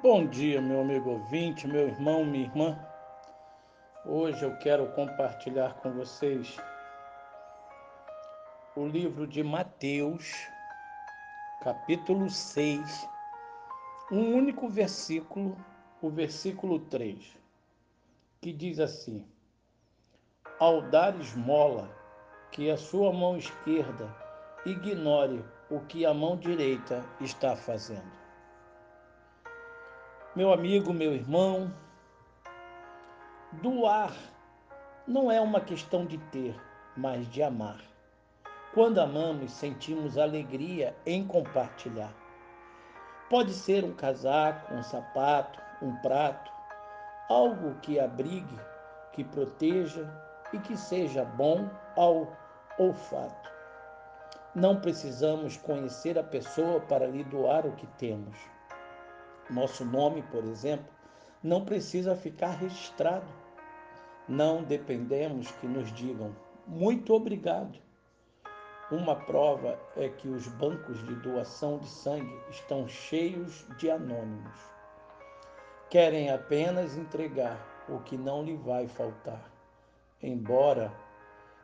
Bom dia, meu amigo ouvinte, meu irmão, minha irmã. Hoje eu quero compartilhar com vocês o livro de Mateus, capítulo 6, um único versículo, o versículo 3, que diz assim: Ao dar esmola, que a sua mão esquerda ignore o que a mão direita está fazendo meu amigo, meu irmão, doar não é uma questão de ter, mas de amar. Quando amamos, sentimos alegria em compartilhar. Pode ser um casaco, um sapato, um prato, algo que abrigue, que proteja e que seja bom ao olfato. Não precisamos conhecer a pessoa para lhe doar o que temos nosso nome, por exemplo, não precisa ficar registrado. Não dependemos que nos digam muito obrigado. Uma prova é que os bancos de doação de sangue estão cheios de anônimos. Querem apenas entregar o que não lhe vai faltar, embora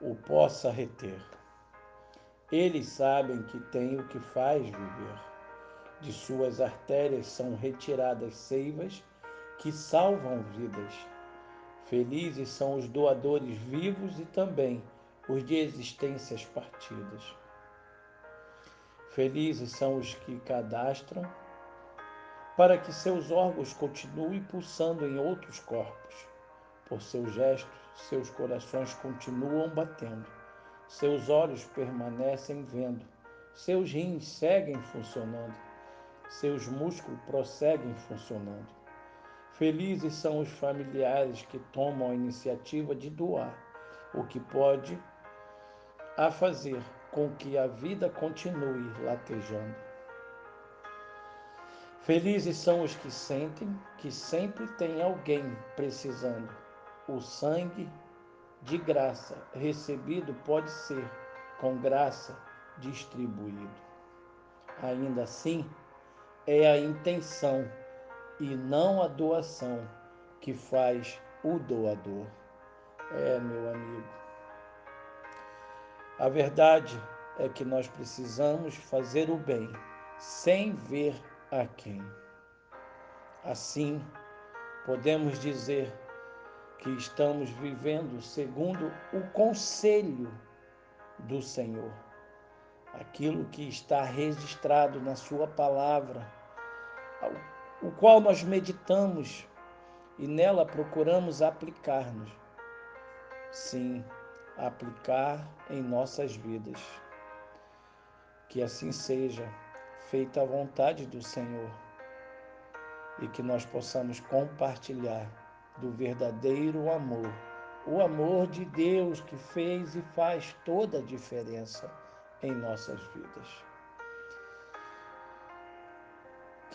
o possa reter. Eles sabem que tem o que faz viver de suas artérias são retiradas seivas que salvam vidas. Felizes são os doadores vivos e também os de existências partidas. Felizes são os que cadastram para que seus órgãos continuem pulsando em outros corpos. Por seus gestos, seus corações continuam batendo, seus olhos permanecem vendo, seus rins seguem funcionando seus músculos prosseguem funcionando. Felizes são os familiares que tomam a iniciativa de doar o que pode a fazer com que a vida continue latejando. Felizes são os que sentem que sempre tem alguém precisando. O sangue de graça recebido pode ser, com graça, distribuído. Ainda assim, é a intenção e não a doação que faz o doador. É, meu amigo. A verdade é que nós precisamos fazer o bem sem ver a quem. Assim, podemos dizer que estamos vivendo segundo o conselho do Senhor, aquilo que está registrado na Sua palavra o qual nós meditamos e nela procuramos aplicar-nos. Sim, aplicar em nossas vidas. Que assim seja, feita a vontade do Senhor e que nós possamos compartilhar do verdadeiro amor, o amor de Deus que fez e faz toda a diferença em nossas vidas.